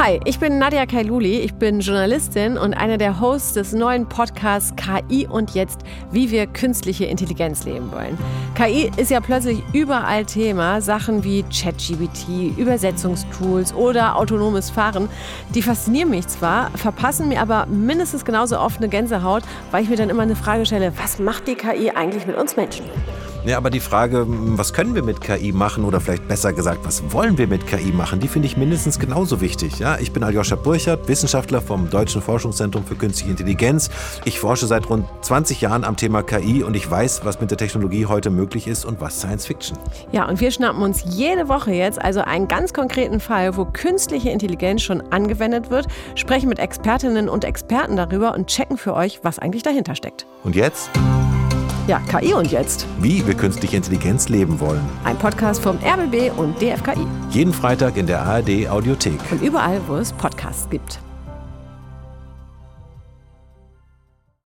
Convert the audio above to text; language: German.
Hi, ich bin Nadia Kailuli, ich bin Journalistin und einer der Hosts des neuen Podcasts KI und jetzt, wie wir künstliche Intelligenz leben wollen. KI ist ja plötzlich überall Thema, Sachen wie ChatGBT, Übersetzungstools oder autonomes Fahren. Die faszinieren mich zwar, verpassen mir aber mindestens genauso oft eine Gänsehaut, weil ich mir dann immer eine Frage stelle, was macht die KI eigentlich mit uns Menschen? Ja, aber die Frage, was können wir mit KI machen oder vielleicht besser gesagt, was wollen wir mit KI machen, die finde ich mindestens genauso wichtig. Ja, ich bin Aljoscha Burchardt, Wissenschaftler vom Deutschen Forschungszentrum für Künstliche Intelligenz. Ich forsche seit rund 20 Jahren am Thema KI und ich weiß, was mit der Technologie heute möglich ist und was Science Fiction. Ja, und wir schnappen uns jede Woche jetzt also einen ganz konkreten Fall, wo künstliche Intelligenz schon angewendet wird, sprechen mit Expertinnen und Experten darüber und checken für euch, was eigentlich dahinter steckt. Und jetzt? Ja, KI und jetzt. Wie wir künstliche Intelligenz leben wollen. Ein Podcast vom RBB und DFKI. Jeden Freitag in der ARD Audiothek. Und überall, wo es Podcasts gibt.